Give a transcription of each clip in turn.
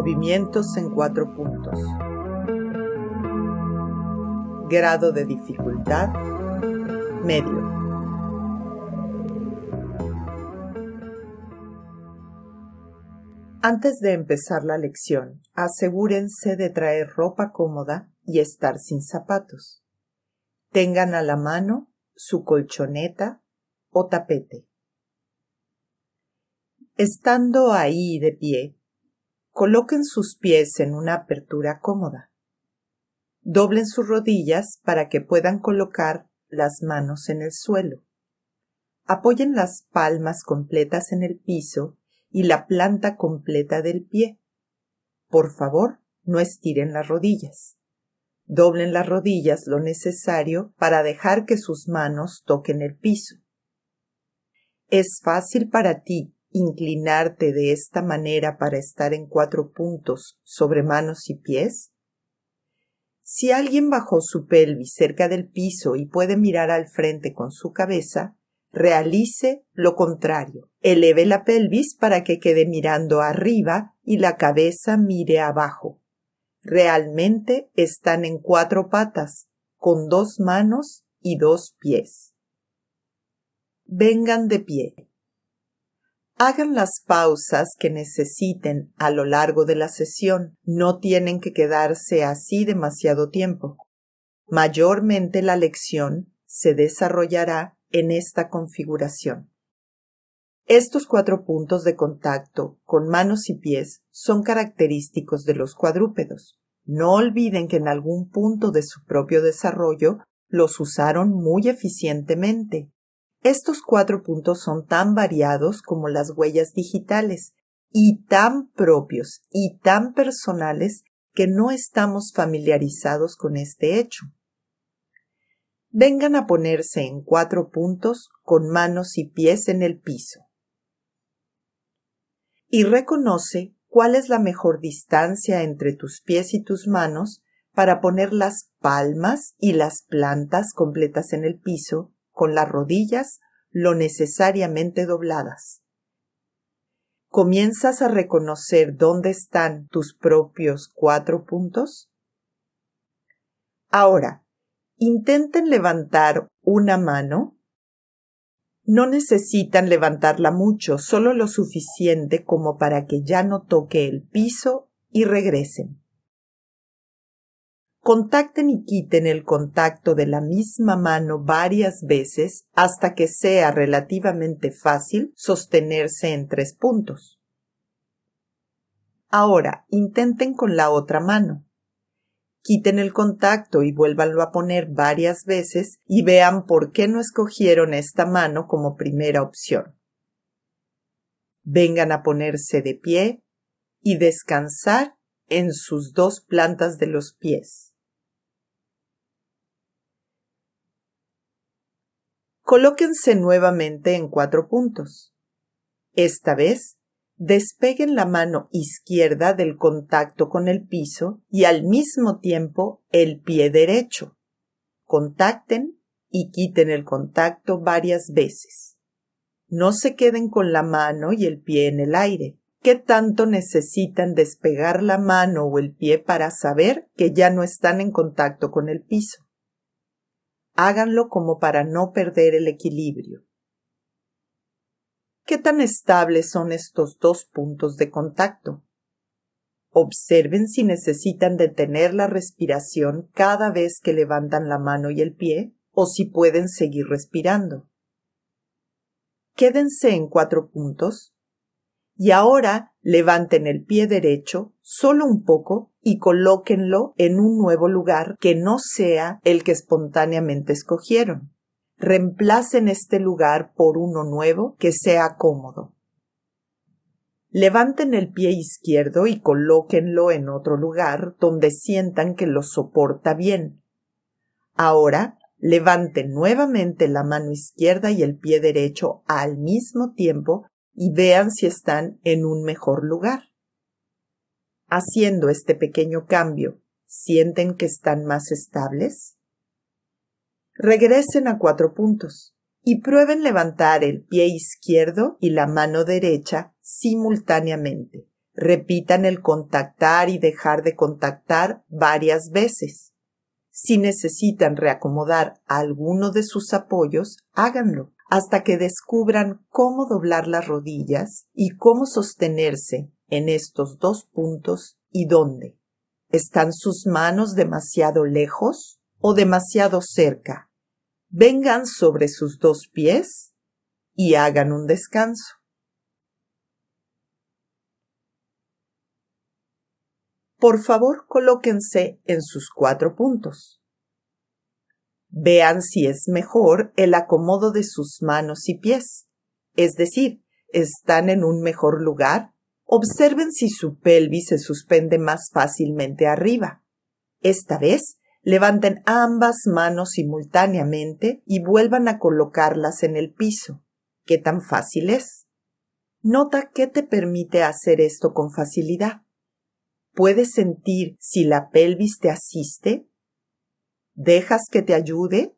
Movimientos en cuatro puntos. Grado de dificultad medio. Antes de empezar la lección, asegúrense de traer ropa cómoda y estar sin zapatos. Tengan a la mano su colchoneta o tapete. Estando ahí de pie, coloquen sus pies en una apertura cómoda. Doblen sus rodillas para que puedan colocar las manos en el suelo. Apoyen las palmas completas en el piso y la planta completa del pie. Por favor, no estiren las rodillas. Doblen las rodillas lo necesario para dejar que sus manos toquen el piso. Es fácil para ti inclinarte de esta manera para estar en cuatro puntos sobre manos y pies? Si alguien bajó su pelvis cerca del piso y puede mirar al frente con su cabeza, realice lo contrario. Eleve la pelvis para que quede mirando arriba y la cabeza mire abajo. Realmente están en cuatro patas, con dos manos y dos pies. Vengan de pie. Hagan las pausas que necesiten a lo largo de la sesión. No tienen que quedarse así demasiado tiempo. Mayormente la lección se desarrollará en esta configuración. Estos cuatro puntos de contacto con manos y pies son característicos de los cuadrúpedos. No olviden que en algún punto de su propio desarrollo los usaron muy eficientemente. Estos cuatro puntos son tan variados como las huellas digitales y tan propios y tan personales que no estamos familiarizados con este hecho. Vengan a ponerse en cuatro puntos con manos y pies en el piso. Y reconoce cuál es la mejor distancia entre tus pies y tus manos para poner las palmas y las plantas completas en el piso con las rodillas lo necesariamente dobladas. ¿Comienzas a reconocer dónde están tus propios cuatro puntos? Ahora, intenten levantar una mano. No necesitan levantarla mucho, solo lo suficiente como para que ya no toque el piso y regresen. Contacten y quiten el contacto de la misma mano varias veces hasta que sea relativamente fácil sostenerse en tres puntos. Ahora intenten con la otra mano. Quiten el contacto y vuélvanlo a poner varias veces y vean por qué no escogieron esta mano como primera opción. Vengan a ponerse de pie y descansar en sus dos plantas de los pies. Colóquense nuevamente en cuatro puntos. Esta vez, despeguen la mano izquierda del contacto con el piso y al mismo tiempo el pie derecho. Contacten y quiten el contacto varias veces. No se queden con la mano y el pie en el aire. ¿Qué tanto necesitan despegar la mano o el pie para saber que ya no están en contacto con el piso? háganlo como para no perder el equilibrio. ¿Qué tan estables son estos dos puntos de contacto? Observen si necesitan detener la respiración cada vez que levantan la mano y el pie o si pueden seguir respirando. Quédense en cuatro puntos y ahora levanten el pie derecho solo un poco y colóquenlo en un nuevo lugar que no sea el que espontáneamente escogieron. Reemplacen este lugar por uno nuevo que sea cómodo. Levanten el pie izquierdo y colóquenlo en otro lugar donde sientan que lo soporta bien. Ahora levanten nuevamente la mano izquierda y el pie derecho al mismo tiempo y vean si están en un mejor lugar. Haciendo este pequeño cambio, ¿sienten que están más estables? Regresen a cuatro puntos y prueben levantar el pie izquierdo y la mano derecha simultáneamente. repitan el contactar y dejar de contactar varias veces. Si necesitan reacomodar alguno de sus apoyos, háganlo hasta que descubran cómo doblar las rodillas y cómo sostenerse en estos dos puntos y dónde. ¿Están sus manos demasiado lejos o demasiado cerca? Vengan sobre sus dos pies y hagan un descanso. Por favor, colóquense en sus cuatro puntos. Vean si es mejor el acomodo de sus manos y pies, es decir, ¿están en un mejor lugar? Observen si su pelvis se suspende más fácilmente arriba. Esta vez, levanten ambas manos simultáneamente y vuelvan a colocarlas en el piso. ¿Qué tan fácil es? Nota qué te permite hacer esto con facilidad. ¿Puedes sentir si la pelvis te asiste? ¿Dejas que te ayude?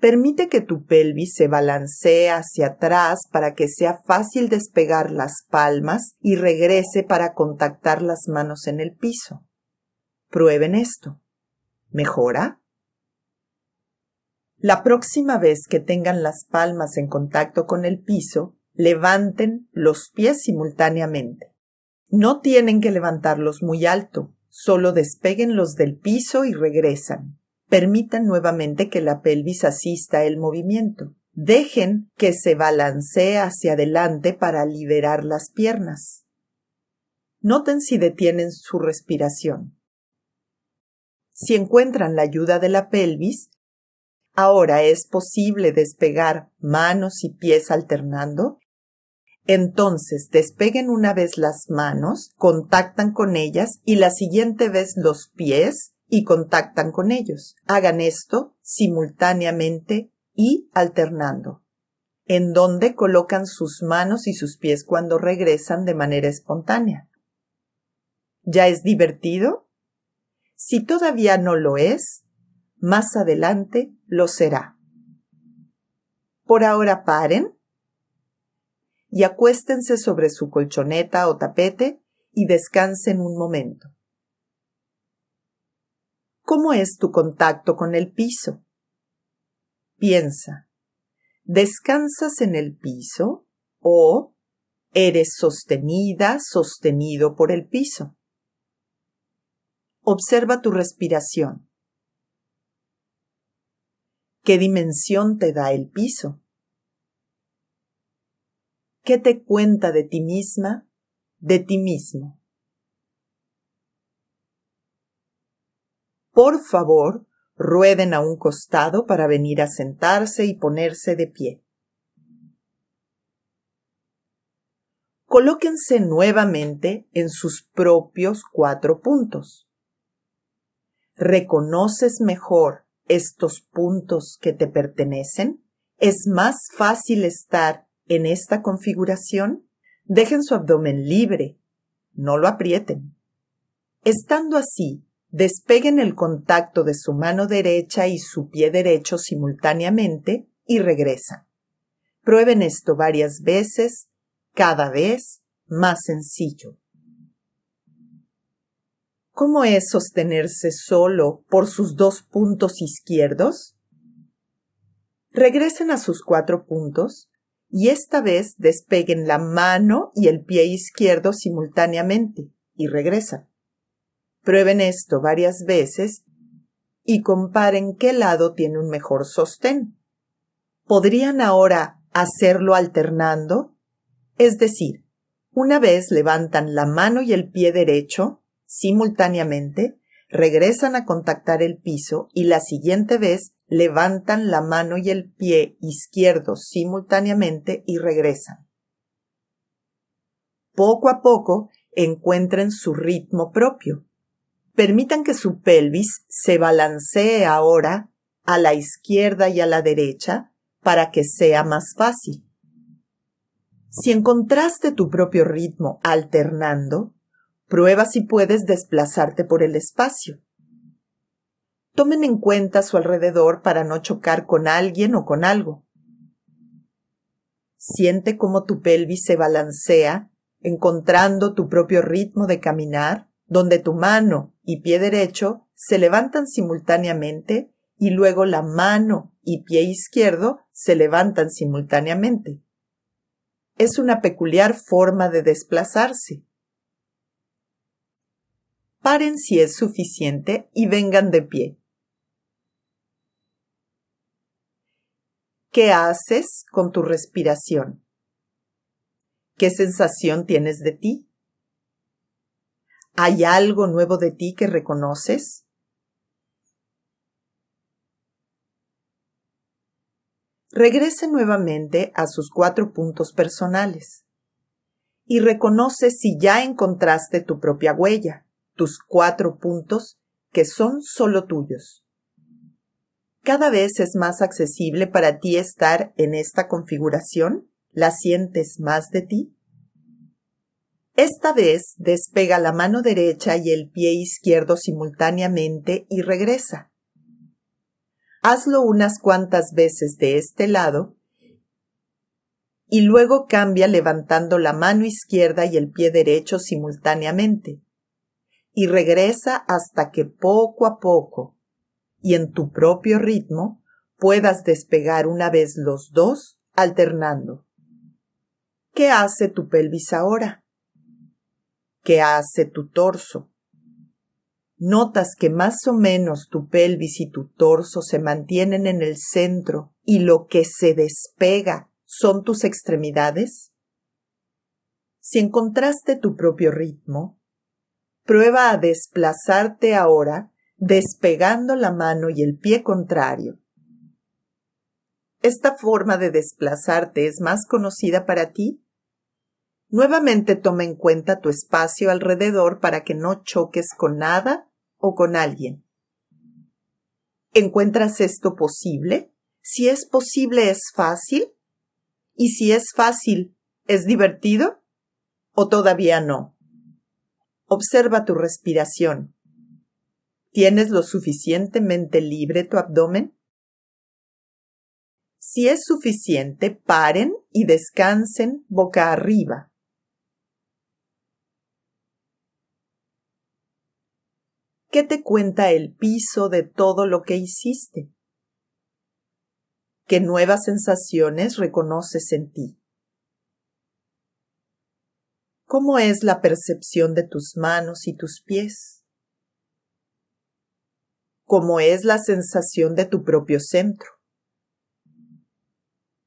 Permite que tu pelvis se balancee hacia atrás para que sea fácil despegar las palmas y regrese para contactar las manos en el piso. Prueben esto. ¿Mejora? La próxima vez que tengan las palmas en contacto con el piso, levanten los pies simultáneamente. No tienen que levantarlos muy alto, solo despeguenlos del piso y regresan. Permitan nuevamente que la pelvis asista el movimiento. Dejen que se balancee hacia adelante para liberar las piernas. Noten si detienen su respiración. Si encuentran la ayuda de la pelvis, ahora es posible despegar manos y pies alternando entonces despeguen una vez las manos, contactan con ellas y la siguiente vez los pies y contactan con ellos. Hagan esto simultáneamente y alternando. En donde colocan sus manos y sus pies cuando regresan de manera espontánea. ¿Ya es divertido? Si todavía no lo es, más adelante lo será. Por ahora paren y acuéstense sobre su colchoneta o tapete y descansen un momento. ¿Cómo es tu contacto con el piso? Piensa, ¿descansas en el piso o eres sostenida, sostenido por el piso? Observa tu respiración. ¿Qué dimensión te da el piso? ¿Qué te cuenta de ti misma, de ti mismo? Por favor, rueden a un costado para venir a sentarse y ponerse de pie. Colóquense nuevamente en sus propios cuatro puntos. ¿Reconoces mejor estos puntos que te pertenecen? ¿Es más fácil estar en esta configuración, dejen su abdomen libre, no lo aprieten. Estando así, despeguen el contacto de su mano derecha y su pie derecho simultáneamente y regresan. Prueben esto varias veces, cada vez más sencillo. ¿Cómo es sostenerse solo por sus dos puntos izquierdos? Regresen a sus cuatro puntos y esta vez despeguen la mano y el pie izquierdo simultáneamente y regresan. Prueben esto varias veces y comparen qué lado tiene un mejor sostén. ¿Podrían ahora hacerlo alternando? Es decir, una vez levantan la mano y el pie derecho simultáneamente, regresan a contactar el piso y la siguiente vez levantan la mano y el pie izquierdo simultáneamente y regresan. Poco a poco encuentren su ritmo propio. Permitan que su pelvis se balancee ahora a la izquierda y a la derecha para que sea más fácil. Si encontraste tu propio ritmo alternando, prueba si puedes desplazarte por el espacio. Tomen en cuenta su alrededor para no chocar con alguien o con algo. Siente cómo tu pelvis se balancea encontrando tu propio ritmo de caminar, donde tu mano y pie derecho se levantan simultáneamente y luego la mano y pie izquierdo se levantan simultáneamente. Es una peculiar forma de desplazarse. Paren si es suficiente y vengan de pie. ¿Qué haces con tu respiración? ¿Qué sensación tienes de ti? ¿Hay algo nuevo de ti que reconoces? Regrese nuevamente a sus cuatro puntos personales y reconoce si ya encontraste tu propia huella, tus cuatro puntos que son solo tuyos cada vez es más accesible para ti estar en esta configuración? ¿La sientes más de ti? Esta vez despega la mano derecha y el pie izquierdo simultáneamente y regresa. Hazlo unas cuantas veces de este lado y luego cambia levantando la mano izquierda y el pie derecho simultáneamente y regresa hasta que poco a poco y en tu propio ritmo puedas despegar una vez los dos alternando. ¿Qué hace tu pelvis ahora? ¿Qué hace tu torso? Notas que más o menos tu pelvis y tu torso se mantienen en el centro y lo que se despega son tus extremidades? Si encontraste tu propio ritmo, prueba a desplazarte ahora despegando la mano y el pie contrario. ¿Esta forma de desplazarte es más conocida para ti? Nuevamente toma en cuenta tu espacio alrededor para que no choques con nada o con alguien. ¿Encuentras esto posible? Si es posible, ¿es fácil? ¿Y si es fácil, es divertido? ¿O todavía no? Observa tu respiración. ¿Tienes lo suficientemente libre tu abdomen? Si es suficiente, paren y descansen boca arriba. ¿Qué te cuenta el piso de todo lo que hiciste? ¿Qué nuevas sensaciones reconoces en ti? ¿Cómo es la percepción de tus manos y tus pies? como es la sensación de tu propio centro.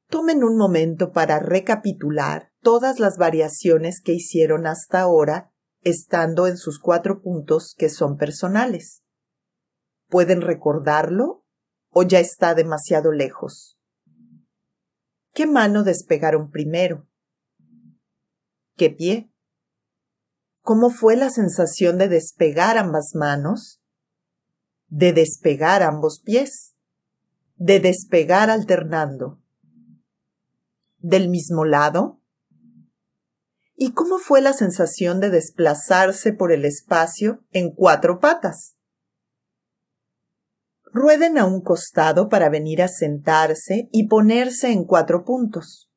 Tomen un momento para recapitular todas las variaciones que hicieron hasta ahora estando en sus cuatro puntos que son personales. ¿Pueden recordarlo o ya está demasiado lejos? ¿Qué mano despegaron primero? ¿Qué pie? ¿Cómo fue la sensación de despegar ambas manos de despegar ambos pies, de despegar alternando. ¿Del mismo lado? ¿Y cómo fue la sensación de desplazarse por el espacio en cuatro patas? Rueden a un costado para venir a sentarse y ponerse en cuatro puntos.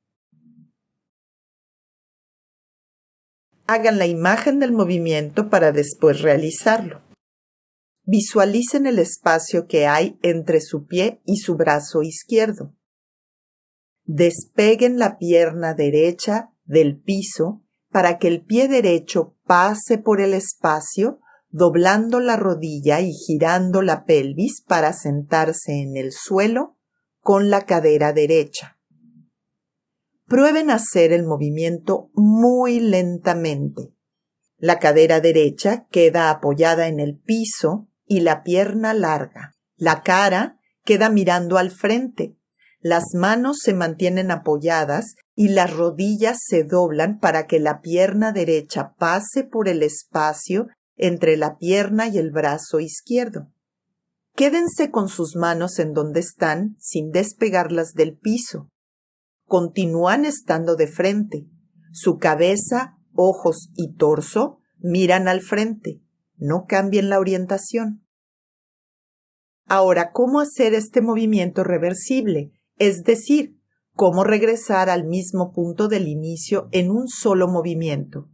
Hagan la imagen del movimiento para después realizarlo. Visualicen el espacio que hay entre su pie y su brazo izquierdo. Despeguen la pierna derecha del piso para que el pie derecho pase por el espacio, doblando la rodilla y girando la pelvis para sentarse en el suelo con la cadera derecha. Prueben hacer el movimiento muy lentamente. La cadera derecha queda apoyada en el piso y la pierna larga. La cara queda mirando al frente. Las manos se mantienen apoyadas y las rodillas se doblan para que la pierna derecha pase por el espacio entre la pierna y el brazo izquierdo. Quédense con sus manos en donde están sin despegarlas del piso. Continúan estando de frente. Su cabeza, ojos y torso miran al frente no cambien la orientación. Ahora, ¿cómo hacer este movimiento reversible? Es decir, cómo regresar al mismo punto del inicio en un solo movimiento.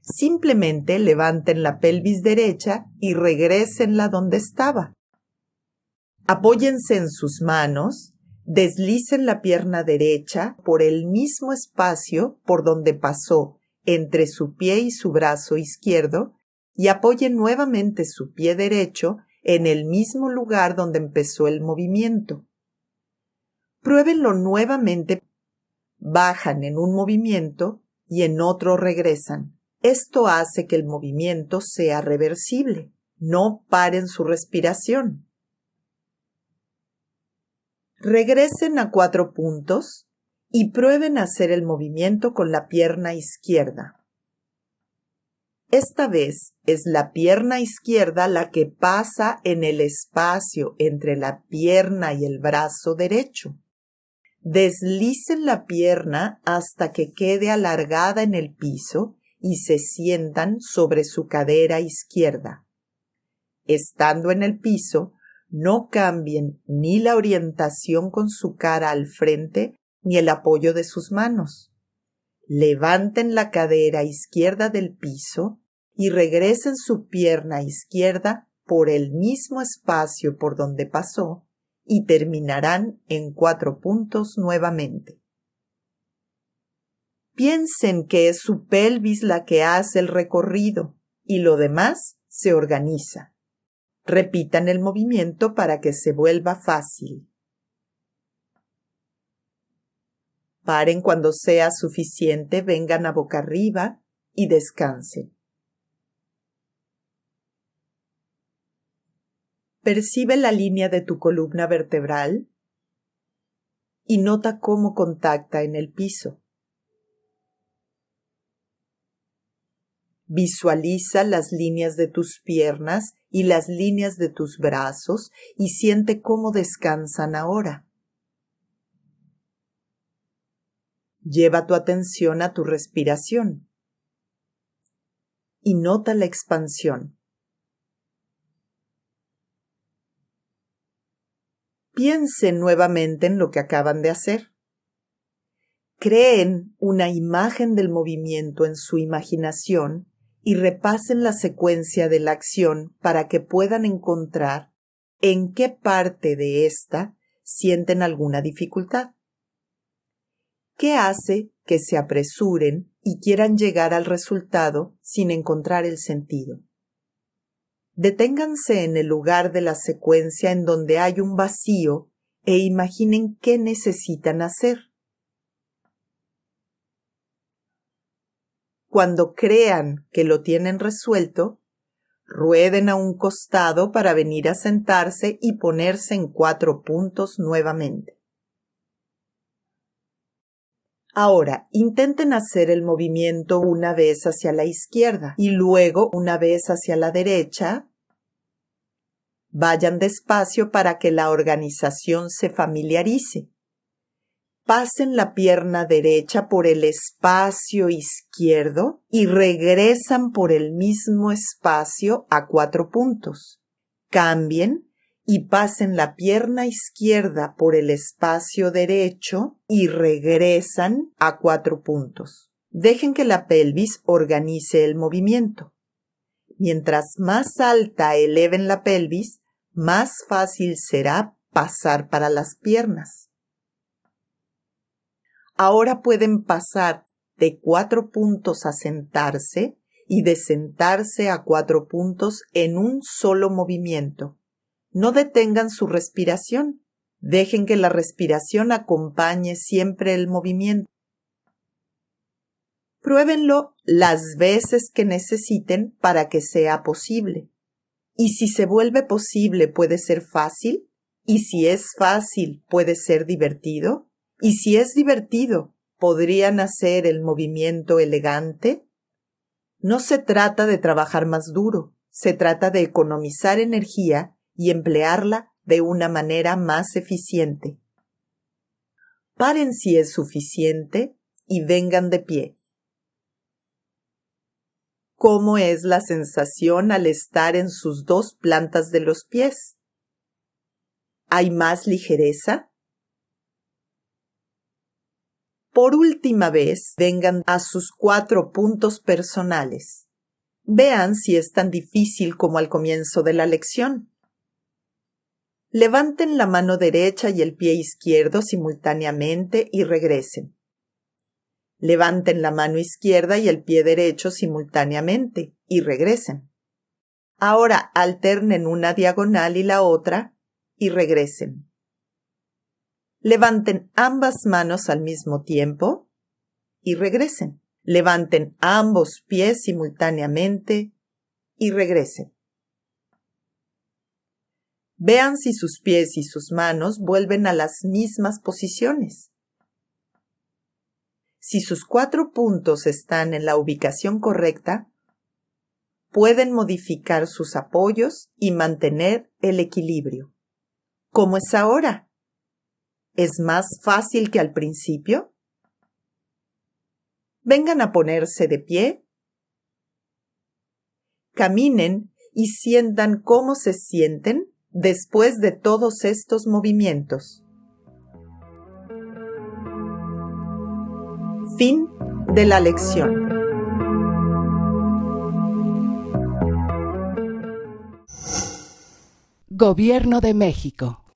Simplemente levanten la pelvis derecha y regresenla donde estaba. Apóyense en sus manos, deslicen la pierna derecha por el mismo espacio por donde pasó entre su pie y su brazo izquierdo y apoyen nuevamente su pie derecho en el mismo lugar donde empezó el movimiento. Pruébenlo nuevamente. Bajan en un movimiento y en otro regresan. Esto hace que el movimiento sea reversible. No paren su respiración. Regresen a cuatro puntos y prueben hacer el movimiento con la pierna izquierda. Esta vez es la pierna izquierda la que pasa en el espacio entre la pierna y el brazo derecho. Deslicen la pierna hasta que quede alargada en el piso y se sientan sobre su cadera izquierda. Estando en el piso, no cambien ni la orientación con su cara al frente ni el apoyo de sus manos. Levanten la cadera izquierda del piso y regresen su pierna izquierda por el mismo espacio por donde pasó y terminarán en cuatro puntos nuevamente. Piensen que es su pelvis la que hace el recorrido y lo demás se organiza. Repitan el movimiento para que se vuelva fácil. Paren cuando sea suficiente, vengan a boca arriba y descansen. Percibe la línea de tu columna vertebral y nota cómo contacta en el piso. Visualiza las líneas de tus piernas y las líneas de tus brazos y siente cómo descansan ahora. Lleva tu atención a tu respiración y nota la expansión. Piensen nuevamente en lo que acaban de hacer. Creen una imagen del movimiento en su imaginación y repasen la secuencia de la acción para que puedan encontrar en qué parte de ésta sienten alguna dificultad. ¿Qué hace que se apresuren y quieran llegar al resultado sin encontrar el sentido? Deténganse en el lugar de la secuencia en donde hay un vacío e imaginen qué necesitan hacer. Cuando crean que lo tienen resuelto, rueden a un costado para venir a sentarse y ponerse en cuatro puntos nuevamente. Ahora, intenten hacer el movimiento una vez hacia la izquierda y luego una vez hacia la derecha. Vayan despacio para que la organización se familiarice. Pasen la pierna derecha por el espacio izquierdo y regresan por el mismo espacio a cuatro puntos. Cambien y pasen la pierna izquierda por el espacio derecho y regresan a cuatro puntos. Dejen que la pelvis organice el movimiento. Mientras más alta eleven la pelvis, más fácil será pasar para las piernas. Ahora pueden pasar de cuatro puntos a sentarse y de sentarse a cuatro puntos en un solo movimiento no detengan su respiración. Dejen que la respiración acompañe siempre el movimiento. Pruébenlo las veces que necesiten para que sea posible. Y si se vuelve posible puede ser fácil. Y si es fácil puede ser divertido. Y si es divertido, ¿podrían hacer el movimiento elegante? No se trata de trabajar más duro, se trata de economizar energía y emplearla de una manera más eficiente. Paren si es suficiente y vengan de pie. ¿Cómo es la sensación al estar en sus dos plantas de los pies? ¿Hay más ligereza? por última vez vengan a sus cuatro puntos personales. Vean si es tan difícil como al comienzo de la lección. Levanten la mano derecha y el pie izquierdo simultáneamente y regresen. Levanten la mano izquierda y el pie derecho simultáneamente y regresen. Ahora alternen una diagonal y la otra y regresen. Levanten ambas manos al mismo tiempo y regresen. Levanten ambos pies simultáneamente y regresen. Vean si sus pies y sus manos vuelven a las mismas posiciones. Si sus cuatro puntos están en la ubicación correcta, pueden modificar sus apoyos y mantener el equilibrio. ¿Cómo es ahora? ¿Es más fácil que al principio? Vengan a ponerse de pie. Caminen y sientan cómo se sienten después de todos estos movimientos. Fin de la lección. Gobierno de México.